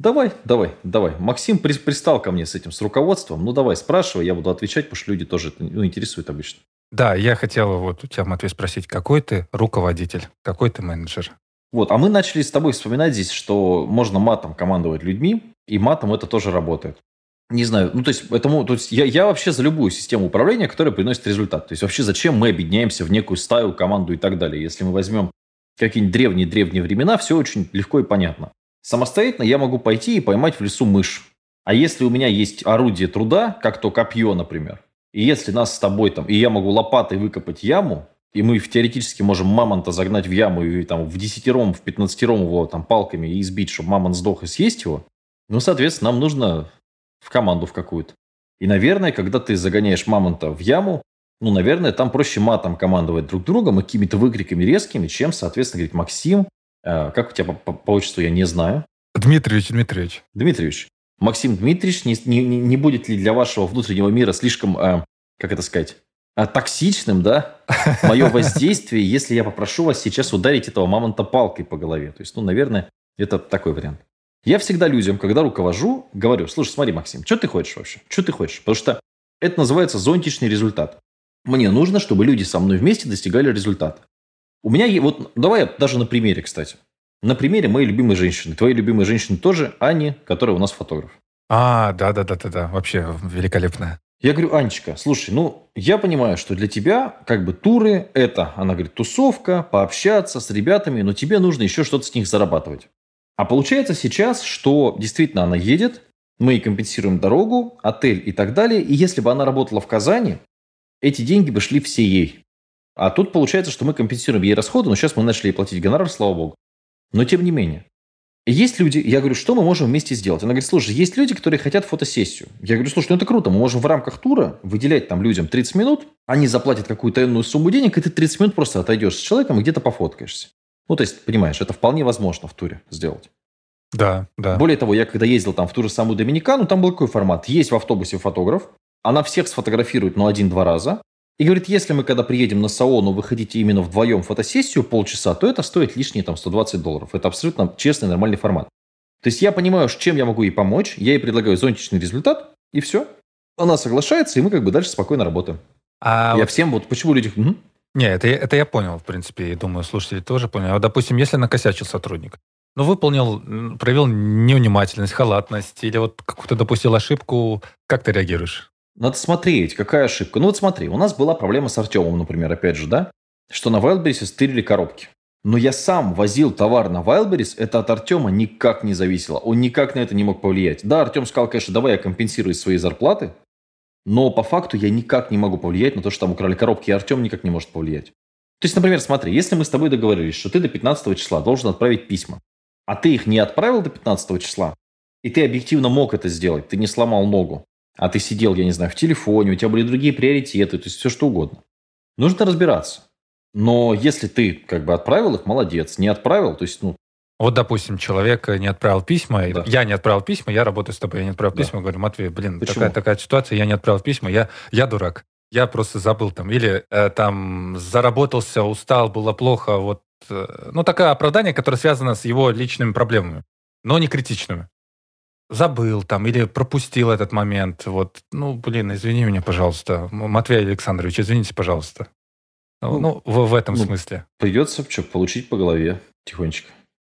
Давай, давай, давай. Максим при, пристал ко мне с этим, с руководством. Ну, давай, спрашивай, я буду отвечать, потому что люди тоже это ну, интересуют обычно. Да, я хотел вот у тебя, Матвей, спросить, какой ты руководитель, какой ты менеджер? Вот, а мы начали с тобой вспоминать здесь, что можно матом командовать людьми, и матом это тоже работает. Не знаю, ну то есть, этому, то есть я, я вообще за любую систему управления, которая приносит результат. То есть вообще зачем мы объединяемся в некую стаю, команду и так далее. Если мы возьмем какие-нибудь древние-древние времена, все очень легко и понятно. Самостоятельно я могу пойти и поймать в лесу мышь. А если у меня есть орудие труда, как то копье, например, и если нас с тобой там, и я могу лопатой выкопать яму, и мы теоретически можем мамонта загнать в яму и там в десятером, в пятнадцатером его там палками и избить, чтобы мамонт сдох и съесть его, ну, соответственно, нам нужно в команду в какую-то. И, наверное, когда ты загоняешь мамонта в яму, ну, наверное, там проще матом командовать друг другом и какими-то выкриками резкими, чем, соответственно, говорить Максим, как у тебя по, по, по отчеству, я не знаю. Дмитриевич, Дмитриевич. Дмитриевич. Максим Дмитриевич, не, не, не будет ли для вашего внутреннего мира слишком, э, как это сказать, э, токсичным, да, мое воздействие, если я попрошу вас сейчас ударить этого мамонта палкой по голове? То есть, ну, наверное, это такой вариант. Я всегда людям, когда руковожу, говорю, слушай, смотри, Максим, что ты хочешь вообще? Что ты хочешь? Потому что это называется зонтичный результат. Мне нужно, чтобы люди со мной вместе достигали результата. У меня вот, давай даже на примере, кстати. На примере моей любимой женщины. Твоей любимой женщины тоже, Ани, которая у нас фотограф. А, да-да-да-да-да, вообще великолепная. Я говорю, Анечка, слушай, ну, я понимаю, что для тебя как бы туры – это, она говорит, тусовка, пообщаться с ребятами, но тебе нужно еще что-то с них зарабатывать. А получается сейчас, что действительно она едет, мы ей компенсируем дорогу, отель и так далее, и если бы она работала в Казани, эти деньги бы шли все ей. А тут получается, что мы компенсируем ей расходы, но сейчас мы начали ей платить гонорар, слава богу. Но тем не менее. есть люди, я говорю, что мы можем вместе сделать? Она говорит, слушай, есть люди, которые хотят фотосессию. Я говорю, слушай, ну это круто, мы можем в рамках тура выделять там людям 30 минут, они заплатят какую-то иную сумму денег, и ты 30 минут просто отойдешь с человеком и где-то пофоткаешься. Ну, то есть, понимаешь, это вполне возможно в туре сделать. Да, да. Более того, я когда ездил там в ту же самую Доминикану, там был какой формат. Есть в автобусе фотограф, она всех сфотографирует, но один-два раза. И говорит, если мы когда приедем на Саону, вы хотите именно вдвоем фотосессию полчаса, то это стоит лишние там 120 долларов. Это абсолютно честный, нормальный формат. То есть я понимаю, чем я могу ей помочь, я ей предлагаю зонтичный результат, и все. Она соглашается, и мы как бы дальше спокойно работаем. А я вот... всем вот почему люди... Угу. Не, это, это я понял, в принципе, и думаю, слушатели тоже поняли. А, допустим, если накосячил сотрудник, ну, выполнил, проявил невнимательность, халатность или вот какую-то допустил ошибку, как ты реагируешь? Надо смотреть, какая ошибка. Ну вот смотри, у нас была проблема с Артемом, например, опять же, да? Что на Wildberries стырили коробки. Но я сам возил товар на Wildberries, это от Артема никак не зависело. Он никак на это не мог повлиять. Да, Артем сказал, конечно, давай я компенсирую свои зарплаты, но по факту я никак не могу повлиять на то, что там украли коробки, и Артем никак не может повлиять. То есть, например, смотри, если мы с тобой договорились, что ты до 15 числа должен отправить письма, а ты их не отправил до 15 числа, и ты объективно мог это сделать, ты не сломал ногу, а ты сидел, я не знаю, в телефоне, у тебя были другие приоритеты, то есть все что угодно. Нужно разбираться. Но если ты как бы отправил их, молодец. Не отправил, то есть, ну... Вот, допустим, человек не отправил письма, да. я не отправил письма, я работаю с тобой, я не отправил да. письма, говорю, Матвей, блин, такая, такая ситуация, я не отправил письма, я, я дурак. Я просто забыл там. Или э, там заработался, устал, было плохо, вот Э, ну, такое оправдание, которое связано с его личными проблемами, но не критичными. Забыл там или пропустил этот момент. Вот, ну, блин, извини меня, пожалуйста. Матвей Александрович, извините, пожалуйста. Ну, ну в, в этом ну, смысле. Придется что, получить по голове тихонечко.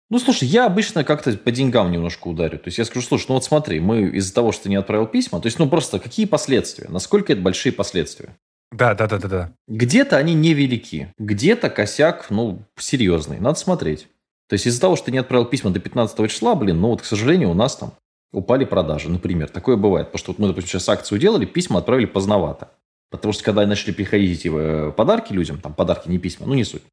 Ну, слушай, я обычно как-то по деньгам немножко ударю. То есть я скажу, слушай, ну вот смотри, мы из-за того, что ты не отправил письма, то есть, ну просто какие последствия? Насколько это большие последствия? Да, да, да, да, да. Где-то они невелики, где-то косяк, ну, серьезный. Надо смотреть. То есть из-за того, что ты не отправил письма до 15 числа, блин, ну вот, к сожалению, у нас там упали продажи, например. Такое бывает. Потому что вот мы, допустим, сейчас акцию делали, письма отправили поздновато. Потому что когда начали приходить э, подарки людям, там подарки, не письма, ну не суть.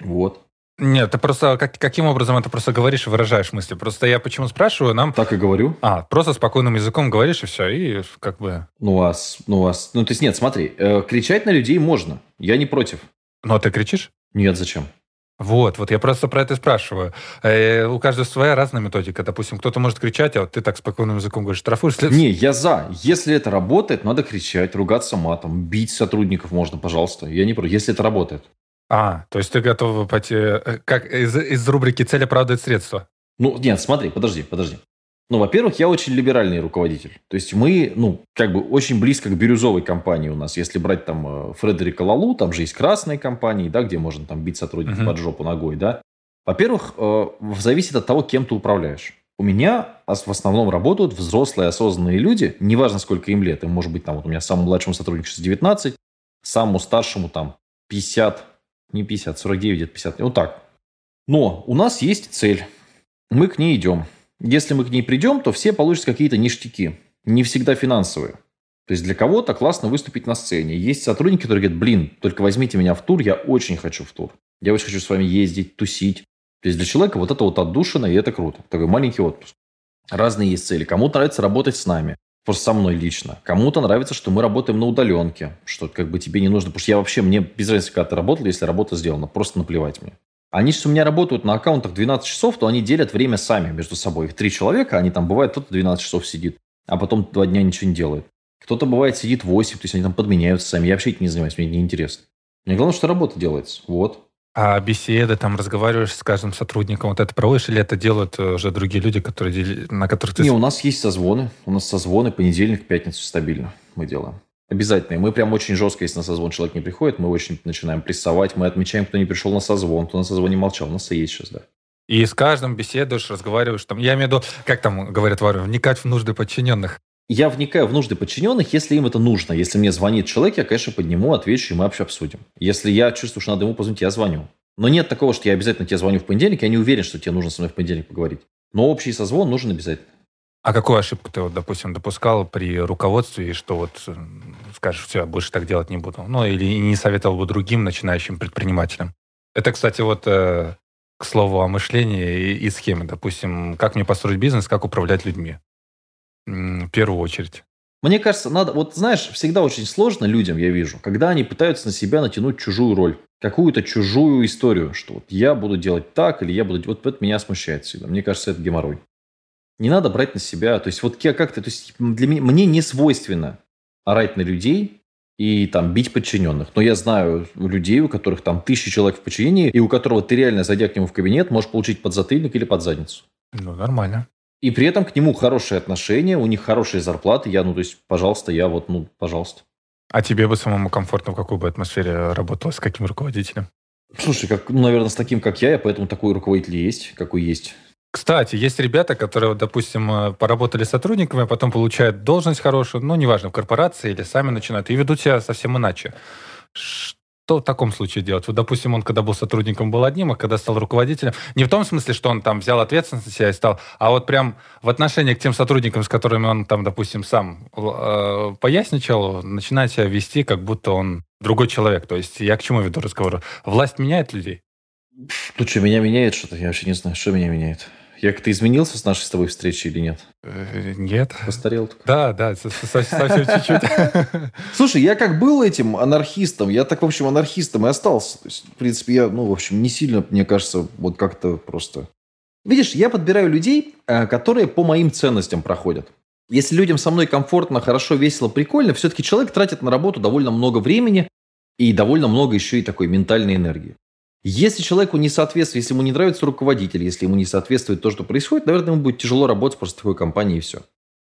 Вот. Нет, ты просто как, каким образом это просто говоришь и выражаешь мысли? Просто я почему спрашиваю, нам... Так и говорю. А, просто спокойным языком говоришь, и все, и как бы... Ну, а, ну, а, ну, то есть нет, смотри, э, кричать на людей можно, я не против. Ну, а ты кричишь? Нет, зачем? Вот, вот я просто про это спрашиваю. Э, у каждого своя разная методика. Допустим, кто-то может кричать, а вот ты так спокойным языком говоришь, штрафуешь. След... Не, я за. Если это работает, надо кричать, ругаться матом, бить сотрудников можно, пожалуйста. Я не против, если это работает. А, то есть ты готов пойти, э, как из, из рубрики «Цель оправдывает средства»? Ну, нет, смотри, подожди, подожди. Ну, во-первых, я очень либеральный руководитель. То есть мы, ну, как бы очень близко к бирюзовой компании у нас. Если брать там э, Фредерика Лалу, там же есть красные компании, да, где можно там бить сотрудников uh-huh. под жопу ногой, да. Во-первых, э, зависит от того, кем ты управляешь. У меня в основном работают взрослые осознанные люди, неважно, сколько им лет. Им может быть, там, вот у меня самому младшему сотруднику сейчас 19, самому старшему там 50, не 50, 49, где-то 50, вот так. Но у нас есть цель. Мы к ней идем. Если мы к ней придем, то все получат какие-то ништяки. Не всегда финансовые. То есть для кого-то классно выступить на сцене. Есть сотрудники, которые говорят, блин, только возьмите меня в тур, я очень хочу в тур. Я очень хочу с вами ездить, тусить. То есть для человека вот это вот отдушина, и это круто. Такой маленький отпуск. Разные есть цели. Кому-то нравится работать с нами, просто со мной лично. Кому-то нравится, что мы работаем на удаленке, что как бы тебе не нужно, потому что я вообще, мне без разницы, когда ты работал, если работа сделана, просто наплевать мне. Они что у меня работают на аккаунтах 12 часов, то они делят время сами между собой. Их три человека, они там бывает, кто-то 12 часов сидит, а потом два дня ничего не делает. Кто-то бывает сидит 8, то есть они там подменяются сами. Я вообще этим не занимаюсь, мне не интересно. Мне главное, что работа делается. Вот. А беседы, там разговариваешь с каждым сотрудником, вот это проводишь, или это делают э, уже другие люди, которые, на которых ты... Не, у нас есть созвоны. У нас созвоны понедельник, пятницу стабильно мы делаем. Обязательно. Мы прям очень жестко, если на созвон человек не приходит, мы очень начинаем прессовать, мы отмечаем, кто не пришел на созвон, кто на созвоне молчал. У нас и есть сейчас, да. И с каждым беседуешь, разговариваешь. Там, я имею в виду, как там говорят варвары, вникать в нужды подчиненных. Я вникаю в нужды подчиненных, если им это нужно. Если мне звонит человек, я, конечно, подниму, отвечу, и мы вообще обсудим. Если я чувствую, что надо ему позвонить, я звоню. Но нет такого, что я обязательно тебе звоню в понедельник, я не уверен, что тебе нужно со мной в понедельник поговорить. Но общий созвон нужен обязательно. А какую ошибку ты, вот, допустим, допускал при руководстве, и что вот э, скажешь, все, больше так делать не буду? Ну, или не советовал бы другим начинающим предпринимателям? Это, кстати, вот э, к слову о мышлении и, и схеме. Допустим, как мне построить бизнес, как управлять людьми? В первую очередь. Мне кажется, надо, вот знаешь, всегда очень сложно людям, я вижу, когда они пытаются на себя натянуть чужую роль, какую-то чужую историю, что вот я буду делать так, или я буду... Вот это меня смущает всегда. Мне кажется, это геморрой не надо брать на себя. То есть вот как-то, то есть для меня, мне не свойственно орать на людей и там бить подчиненных. Но я знаю людей, у которых там тысячи человек в подчинении, и у которого ты реально, зайдя к нему в кабинет, можешь получить подзатыльник или под задницу. Ну, нормально. И при этом к нему хорошие отношения, у них хорошие зарплаты. Я, ну, то есть, пожалуйста, я вот, ну, пожалуйста. А тебе бы самому комфортно в какой бы атмосфере работала, с каким руководителем? Слушай, как, ну, наверное, с таким, как я, я поэтому такой руководитель есть, какой есть. Кстати, есть ребята, которые, допустим, э, поработали сотрудниками, а потом получают должность хорошую, ну, неважно, в корпорации или сами начинают, и ведут себя совсем иначе. Что в таком случае делать? Вот, допустим, он, когда был сотрудником, был одним, а когда стал руководителем, не в том смысле, что он там взял ответственность на себя и стал, а вот прям в отношении к тем сотрудникам, с которыми он там, допустим, сам э, поясничал, начинает себя вести, как будто он другой человек. То есть я к чему веду разговор? Власть меняет людей? Ну что, меня меняет что-то? Я вообще не знаю, что меня меняет. Я как-то изменился с нашей с тобой встречи или нет? Э, нет. Постарел только. Да, да, совсем чуть-чуть. Слушай, я как был этим анархистом, я так, в общем, анархистом и остался. То есть, в принципе, я, ну, в общем, не сильно, мне кажется, вот как-то просто... Видишь, я подбираю людей, э, которые по моим ценностям проходят. Если людям со мной комфортно, хорошо, весело, прикольно, все-таки человек тратит на работу довольно много времени и довольно много еще и такой ментальной энергии. Если человеку не соответствует, если ему не нравится руководитель, если ему не соответствует то, что происходит, наверное, ему будет тяжело работать просто в такой компании и все.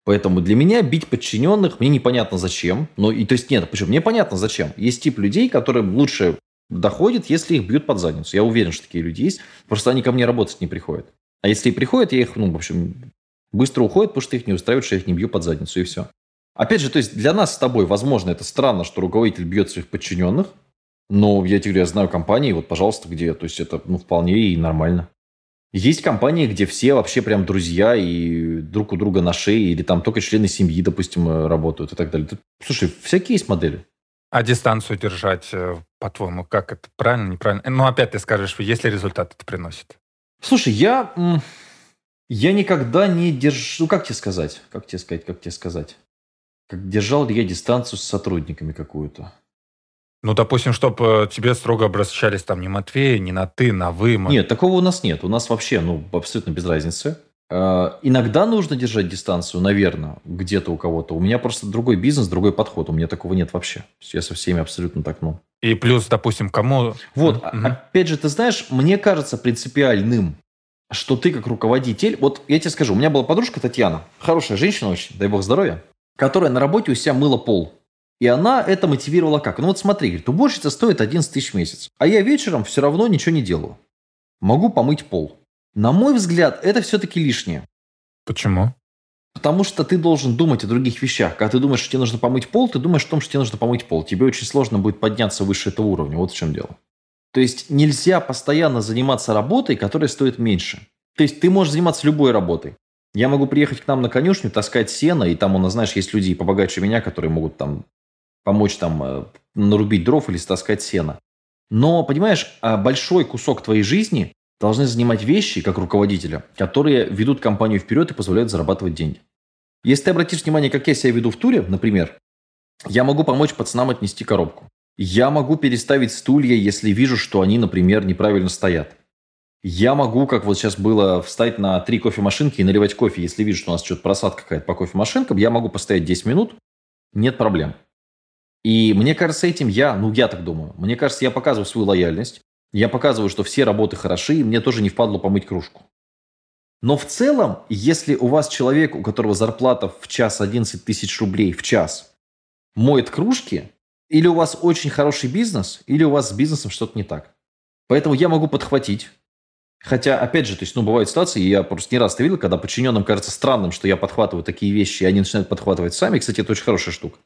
Поэтому для меня бить подчиненных мне непонятно зачем. Но и то есть нет, почему? Мне понятно зачем. Есть тип людей, которым лучше доходит, если их бьют под задницу. Я уверен, что такие люди есть. Просто они ко мне работать не приходят. А если и приходят, я их, ну, в общем, быстро уходят, потому что их не устраивает, что я их не бью под задницу, и все. Опять же, то есть для нас с тобой, возможно, это странно, что руководитель бьет своих подчиненных, но я тебе говорю, я знаю компании, вот, пожалуйста, где, то есть это ну, вполне и нормально. Есть компании, где все вообще прям друзья и друг у друга на шее, или там только члены семьи, допустим, э, работают и так далее. Слушай, всякие есть модели. А дистанцию держать, э, по-твоему, как это? Правильно, неправильно? Ну, опять ты скажешь, если результат это приносит. Слушай, я, я никогда не держу... Ну, как тебе сказать? Как тебе сказать? Как тебе сказать? Как держал ли я дистанцию с сотрудниками какую-то? Ну, допустим, чтобы э, тебе строго обращались там не Матвей, не на ты, на вы. Нет, такого у нас нет. У нас вообще, ну, абсолютно без разницы. Э, иногда нужно держать дистанцию, наверное, где-то у кого-то. У меня просто другой бизнес, другой подход. У меня такого нет вообще. Я со всеми абсолютно так, ну. И плюс, допустим, кому... Вот, угу. опять же, ты знаешь, мне кажется принципиальным что ты как руководитель... Вот я тебе скажу, у меня была подружка Татьяна, хорошая женщина очень, дай бог здоровья, которая на работе у себя мыла пол. И она это мотивировала как? Ну вот смотри, говорит, уборщица стоит 11 тысяч в месяц, а я вечером все равно ничего не делаю. Могу помыть пол. На мой взгляд, это все-таки лишнее. Почему? Потому что ты должен думать о других вещах. Когда ты думаешь, что тебе нужно помыть пол, ты думаешь о том, что тебе нужно помыть пол. Тебе очень сложно будет подняться выше этого уровня. Вот в чем дело. То есть нельзя постоянно заниматься работой, которая стоит меньше. То есть ты можешь заниматься любой работой. Я могу приехать к нам на конюшню, таскать сено, и там у нас, знаешь, есть люди побогаче меня, которые могут там помочь там э, нарубить дров или стаскать сено. Но, понимаешь, а большой кусок твоей жизни должны занимать вещи, как руководителя, которые ведут компанию вперед и позволяют зарабатывать деньги. Если ты обратишь внимание, как я себя веду в туре, например, я могу помочь пацанам отнести коробку. Я могу переставить стулья, если вижу, что они, например, неправильно стоят. Я могу, как вот сейчас было, встать на три кофемашинки и наливать кофе. Если вижу, что у нас что-то просадка какая-то по кофемашинкам, я могу постоять 10 минут, нет проблем. И мне кажется, этим я, ну я так думаю, мне кажется, я показываю свою лояльность, я показываю, что все работы хороши, и мне тоже не впадло помыть кружку. Но в целом, если у вас человек, у которого зарплата в час 11 тысяч рублей в час, моет кружки, или у вас очень хороший бизнес, или у вас с бизнесом что-то не так. Поэтому я могу подхватить. Хотя, опять же, то есть, ну, бывают ситуации, я просто не раз это видел, когда подчиненным кажется странным, что я подхватываю такие вещи, и они начинают подхватывать сами. Кстати, это очень хорошая штука.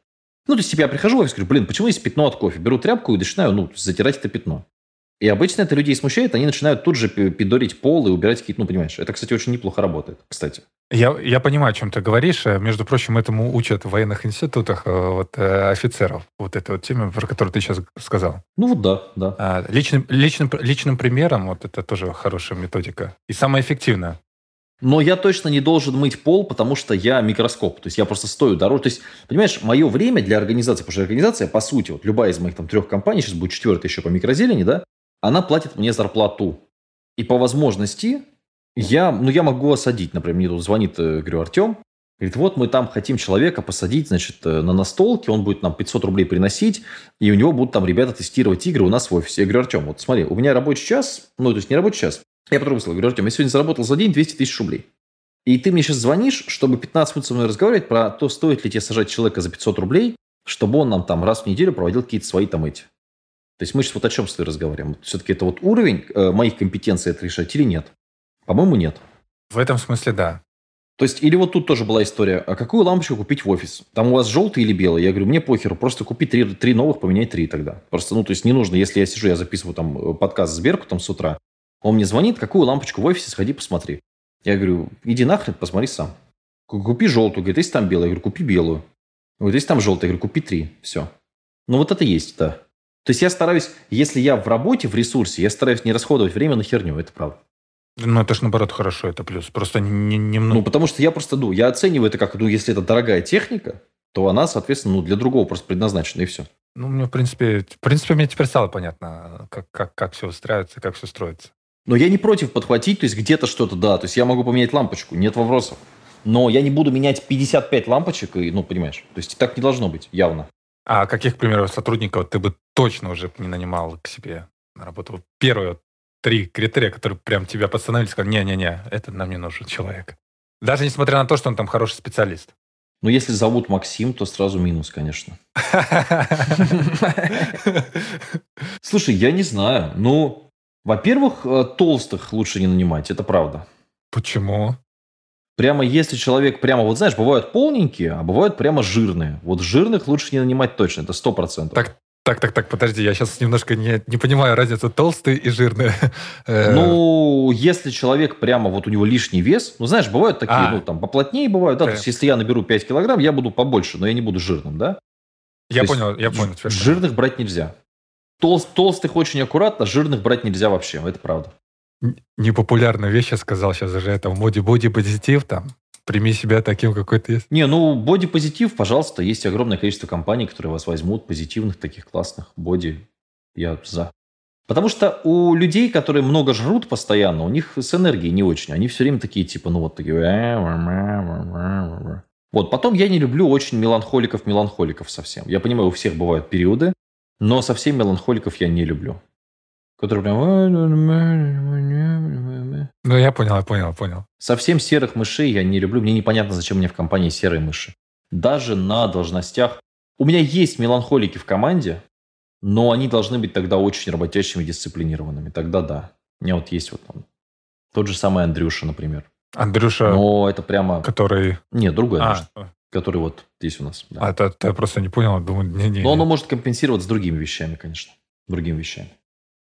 Ну, то есть, типа, я прихожу в офис, говорю, блин, почему есть пятно от кофе? Беру тряпку и начинаю, ну, затирать это пятно. И обычно это людей смущает, они начинают тут же пидорить пол и убирать какие-то, ну, понимаешь, это, кстати, очень неплохо работает, кстати. Я, я понимаю, о чем ты говоришь. Э, между прочим, этому учат в военных институтах э, вот, э, офицеров. Вот этой вот теме, про которую ты сейчас сказал. Ну вот да, да. А, личным, личным, личным примером вот это тоже хорошая методика. И самая эффективная. Но я точно не должен мыть пол, потому что я микроскоп. То есть я просто стою дороже. То есть, понимаешь, мое время для организации, потому что организация, по сути, вот любая из моих там трех компаний, сейчас будет четвертая еще по микрозелени, да, она платит мне зарплату. И по возможности я, ну, я могу осадить. Например, мне тут звонит, э, говорю, Артем, Говорит, вот мы там хотим человека посадить, значит, э, на настолке, он будет нам 500 рублей приносить, и у него будут там ребята тестировать игры у нас в офисе. Я говорю, Артем, вот смотри, у меня рабочий час, ну, то есть не рабочий час. Я потом сказал, говорю, Артем, я сегодня заработал за день 200 тысяч рублей. И ты мне сейчас звонишь, чтобы 15 минут со мной разговаривать про то, стоит ли тебе сажать человека за 500 рублей, чтобы он нам там раз в неделю проводил какие-то свои там эти то есть мы сейчас вот о чем с тобой разговариваем? Все-таки это вот уровень э, моих компетенций это решать или нет? По-моему, нет. В этом смысле да. То есть, или вот тут тоже была история, а какую лампочку купить в офис? Там у вас желтый или белый? Я говорю, мне похеру, просто купи три, три новых, поменяй три тогда. Просто, ну, то есть не нужно, если я сижу, я записываю там э, подкаст с Берку там с утра, он мне звонит, какую лампочку в офисе, сходи посмотри. Я говорю, иди нахрен, посмотри сам. Купи желтую. Говорит, если там белая, я говорю, купи белую. Говорит, если там желтая, я говорю, купи три. Все. Ну, вот это есть, да. То есть я стараюсь, если я в работе, в ресурсе, я стараюсь не расходовать время на херню, это правда. Ну, это же наоборот хорошо, это плюс. Просто не, не, Ну, потому что я просто, ну, я оцениваю это как, ну, если это дорогая техника, то она, соответственно, ну, для другого просто предназначена, и все. Ну, мне, в принципе, в принципе, мне теперь стало понятно, как, как, как все устраивается, как все строится. Но я не против подхватить, то есть где-то что-то, да, то есть я могу поменять лампочку, нет вопросов. Но я не буду менять 55 лампочек, и, ну, понимаешь, то есть так не должно быть, явно. А каких, к примеру, сотрудников ты бы точно уже не нанимал к себе на работу? Первые три критерия, которые прям тебя постановили, сказали, не-не-не, это нам не нужен человек. Даже несмотря на то, что он там хороший специалист. Ну, если зовут Максим, то сразу минус, конечно. Слушай, я не знаю. Ну, во-первых, э, толстых лучше не нанимать, это правда. Почему? Прямо если человек прямо, вот знаешь, бывают полненькие, а бывают прямо жирные. Вот жирных лучше не нанимать точно, это сто процентов. Так, так, так, так, подожди, я сейчас немножко не, не понимаю разницу толстые и жирные. Э, ну, если человек прямо вот у него лишний вес, ну, знаешь, бывают такие, а. ну, там, поплотнее бывают, да, то есть если я наберу 5 килограмм, я буду побольше, но я не буду жирным, да? Я то понял, я понял. Жирных брать нельзя. Толст, толстых очень аккуратно, жирных брать нельзя вообще, это правда непопулярную вещь я сказал сейчас уже, это в моде боди-позитив там. Прими себя таким, какой ты есть. Не, ну, боди-позитив, пожалуйста, есть огромное количество компаний, которые вас возьмут, позитивных таких классных боди. Я за. Потому что у людей, которые много жрут постоянно, у них с энергией не очень. Они все время такие, типа, ну вот такие... Вот, потом я не люблю очень меланхоликов-меланхоликов совсем. Я понимаю, у всех бывают периоды, но совсем меланхоликов я не люблю. Который прям... серыми. Ну, я понял, я понял, понял. Совсем серых мышей я не люблю. Мне непонятно, зачем мне в компании серые мыши. Даже на должностях. У меня есть меланхолики в команде, но они должны быть тогда очень работящими, дисциплинированными. Тогда да. У меня вот есть вот там тот же самый Андрюша, например. Андрюша, Но это прямо... который... Нет, другой а, Андрюша, который вот здесь у нас. Да. А это, это я просто не понял, думаю, не-не. Но оно может компенсировать с другими вещами, конечно. Другими вещами.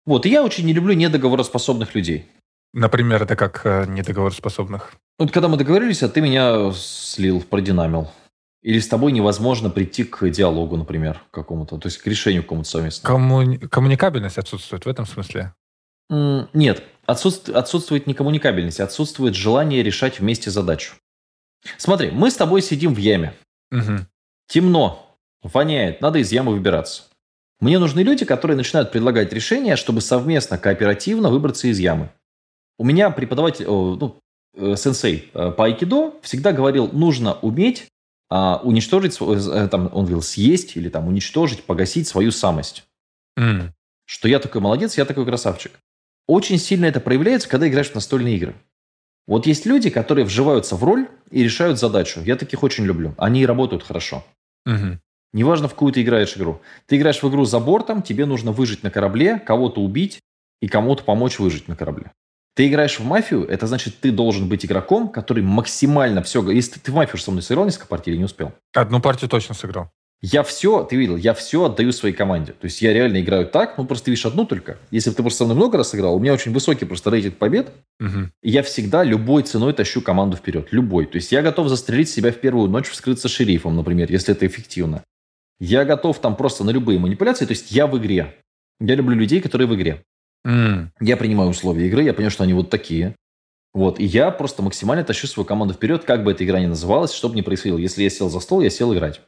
Вот, и я очень не люблю недоговороспособных людей. Например, это как э, недоговороспособных? Вот когда мы договорились, а ты меня слил, продинамил. Или с тобой невозможно прийти к диалогу, например, какому-то, то есть к решению какому-то совместному. Коммуни... Коммуникабельность отсутствует в этом смысле? Нет, отсутствует, отсутствует не коммуникабельность, отсутствует желание решать вместе задачу. Смотри, мы с тобой сидим в яме. Угу. Темно, воняет, надо из ямы выбираться. Мне нужны люди, которые начинают предлагать решения, чтобы совместно, кооперативно выбраться из ямы. У меня преподаватель, ну, э, сенсей э, по айкидо всегда говорил, нужно уметь а, уничтожить, э, там, он говорил, съесть или там уничтожить, погасить свою самость. Mm. Что я такой молодец, я такой красавчик. Очень сильно это проявляется, когда играешь в настольные игры. Вот есть люди, которые вживаются в роль и решают задачу. Я таких очень люблю. Они работают хорошо. Угу. Неважно, в какую ты играешь игру. Ты играешь в игру за бортом, тебе нужно выжить на корабле, кого-то убить и кому-то помочь выжить на корабле. Ты играешь в мафию, это значит, ты должен быть игроком, который максимально все... Если ты в мафию со мной сыграл несколько партий или не успел? Одну партию точно сыграл. Я все, ты видел, я все отдаю своей команде. То есть я реально играю так, ну просто видишь одну только. Если бы ты просто со мной много раз сыграл, у меня очень высокий просто рейтинг побед. Угу. И я всегда любой ценой тащу команду вперед. Любой. То есть я готов застрелить себя в первую ночь, вскрыться шерифом, например, если это эффективно. Я готов там просто на любые манипуляции. То есть я в игре. Я люблю людей, которые в игре. Mm. Я принимаю условия игры, я понимаю, что они вот такие. Вот, и я просто максимально тащу свою команду вперед, как бы эта игра ни называлась, чтобы не происходило. Если я сел за стол, я сел играть.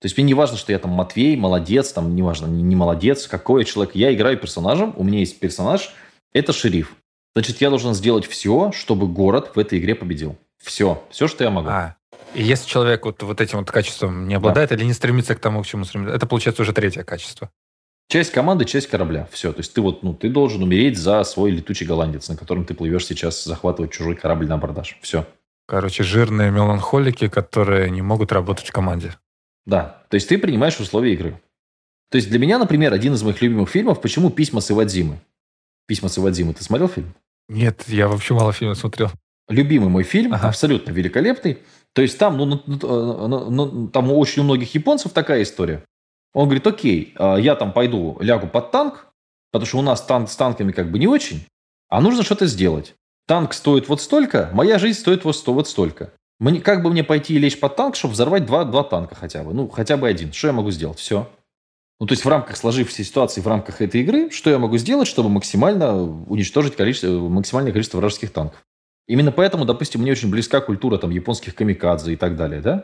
То есть мне не важно, что я там Матвей, молодец, там не важно, не, не молодец, какой я человек. Я играю персонажем, у меня есть персонаж, это шериф. Значит, я должен сделать все, чтобы город в этой игре победил. Все, все, что я могу. А, и если человек вот, вот этим вот качеством не обладает да. или не стремится к тому, к чему стремится, это получается уже третье качество. Часть команды, часть корабля. Все. То есть ты вот, ну, ты должен умереть за свой летучий голландец, на котором ты плывешь сейчас захватывать чужой корабль на продаж. Все. Короче, жирные меланхолики, которые не могут работать в команде. Да, то есть ты принимаешь условия игры. То есть для меня, например, один из моих любимых фильмов «Почему письма с Ивадзимы». «Письма с Ивадзимы». Ты смотрел фильм? Нет, я вообще мало фильмов смотрел. Любимый мой фильм, ага. абсолютно великолепный. То есть там, ну, ну, ну, ну, там очень у многих японцев такая история. Он говорит, окей, а, я там пойду лягу под танк, потому что у нас танк с танками как бы не очень, а нужно что-то сделать. Танк стоит вот столько, моя жизнь стоит вот, сто, вот столько. Мне, как бы мне пойти и лечь под танк, чтобы взорвать два, два танка хотя бы? Ну, хотя бы один. Что я могу сделать? Все. Ну, то есть в рамках сложившейся ситуации, в рамках этой игры, что я могу сделать, чтобы максимально уничтожить количество, максимальное количество вражеских танков? Именно поэтому, допустим, мне очень близка культура там японских камикадзе и так далее, да?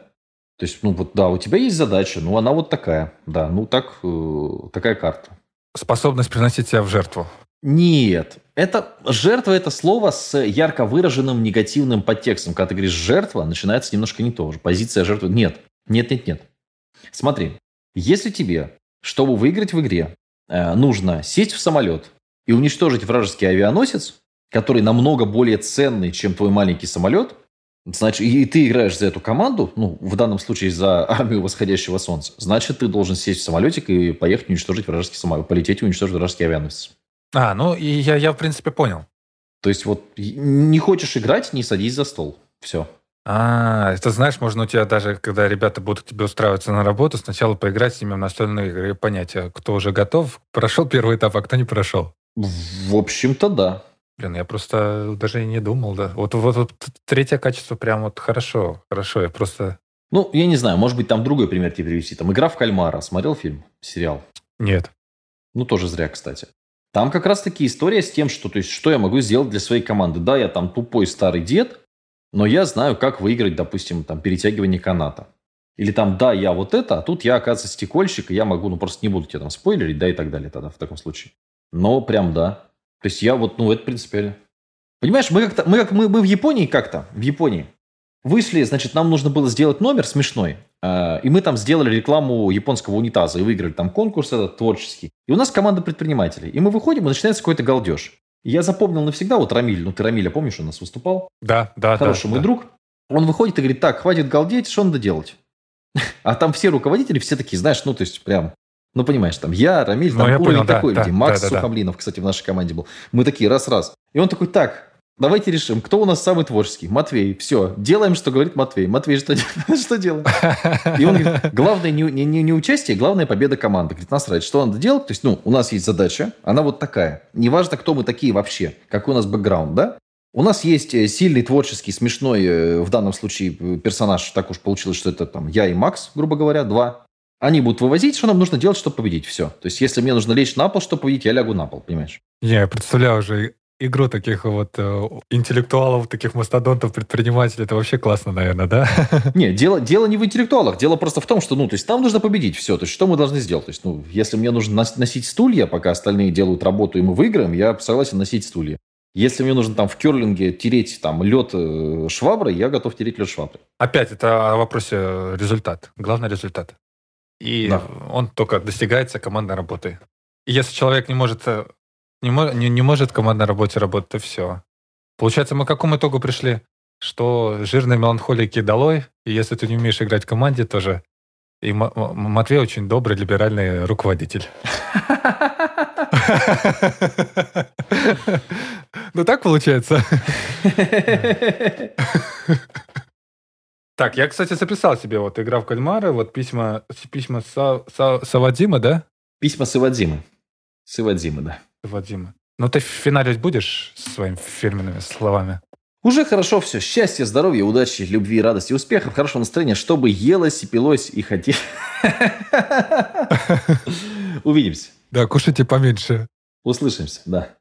То есть, ну вот, да, у тебя есть задача, ну она вот такая, да, ну так, э, такая карта. Способность приносить себя в жертву. Нет, это жертва это слово с ярко выраженным негативным подтекстом. Когда ты говоришь жертва, начинается немножко не то же. Позиция жертвы. Нет, нет, нет, нет. Смотри, если тебе, чтобы выиграть в игре, э, нужно сесть в самолет и уничтожить вражеский авианосец, который намного более ценный, чем твой маленький самолет, значит, и ты играешь за эту команду, ну, в данном случае за армию восходящего солнца, значит, ты должен сесть в самолетик и поехать уничтожить вражеский самолет, полететь и уничтожить вражеский авианосец. А, ну, и я, я в принципе понял. То есть вот не хочешь играть, не садись за стол. Все. А, это знаешь, можно у тебя даже, когда ребята будут к тебе устраиваться на работу, сначала поиграть с ними в настольные игры и понять, а кто уже готов, прошел первый этап, а кто не прошел. В общем-то, да. Блин, я просто даже и не думал, да. Вот, вот, вот третье качество прям вот хорошо, хорошо, я просто... Ну, я не знаю, может быть, там другой пример тебе привести. Там «Игра в кальмара». Смотрел фильм, сериал? Нет. Ну, тоже зря, кстати. Там как раз-таки история с тем, что, то есть, что я могу сделать для своей команды. Да, я там тупой старый дед, но я знаю, как выиграть, допустим, там, перетягивание каната. Или там, да, я вот это, а тут я, оказывается, стекольщик, и я могу, ну, просто не буду тебе там спойлерить, да, и так далее тогда в таком случае. Но прям да. То есть я вот, ну, это принципиально. Понимаешь, мы как-то, мы, как, мы, мы в Японии как-то, в Японии, вышли, значит, нам нужно было сделать номер смешной, э, и мы там сделали рекламу японского унитаза и выиграли там конкурс этот творческий. И у нас команда предпринимателей. И мы выходим, и начинается какой-то галдеж. Я запомнил навсегда вот Рамиль. Ну, ты Рамиля помнишь, он у нас выступал? Да, да, Хороший да, мой да. друг. Он выходит и говорит, так, хватит галдеть, что надо делать? А там все руководители, все такие, знаешь, ну, то есть прям, ну, понимаешь, там я, Рамиль, Ну, там я уровень понял, такой да, людей. Макс да, да, да. Сухомлинов, кстати, в нашей команде был. Мы такие, раз-раз. И он такой, так, давайте решим, кто у нас самый творческий? Матвей. Все, делаем, что говорит Матвей. Матвей, что, что делаем? И он говорит, главное не, не, не- участие, главное победа команды. Говорит, насрать, что надо делать? То есть, ну, у нас есть задача, она вот такая. Неважно, кто мы такие вообще, какой у нас бэкграунд, да? У нас есть э, сильный, творческий, смешной, э, в данном случае, э, персонаж. Так уж получилось, что это там я и Макс, грубо говоря, два. Они будут вывозить, что нам нужно делать, чтобы победить. Все. То есть, если мне нужно лечь на пол, чтобы победить, я лягу на пол, понимаешь? Я представляю уже игру таких вот э, интеллектуалов, таких мастодонтов, предпринимателей. Это вообще классно, наверное, да? Не, дело, дело не в интеллектуалах, дело просто в том, что, ну, то есть, нам нужно победить все. То есть, что мы должны сделать? То есть, ну, если мне нужно нос- носить стулья, пока остальные делают работу, и мы выиграем, я согласен носить стулья. Если мне нужно там в керлинге тереть там лед э, шваброй, я готов тереть лед шваброй. Опять это о вопросе результат. Главный результат. И Да. он только достигается командной работой. И если человек не может, э, не, не, не может командной работе работать, то все. Получается, мы к какому итогу пришли? Что жирные меланхолики долой, и если ты не умеешь играть в команде, тоже. И М- Матвей очень добрый, либеральный руководитель. Ну так получается. Так, я, кстати, записал себе вот игра в кальмары, вот письма, письма Са, Са- Савадима, да? Письма с Ивадзимы. С Ивадзимы, да. Савадима. Ну ты финалить будешь своими фирменными словами? Уже хорошо все. Счастья, здоровья, удачи, любви, радости, успехов, хорошего настроения, чтобы елось и пилось и хотелось. Увидимся. Да, кушайте поменьше. Услышимся, да.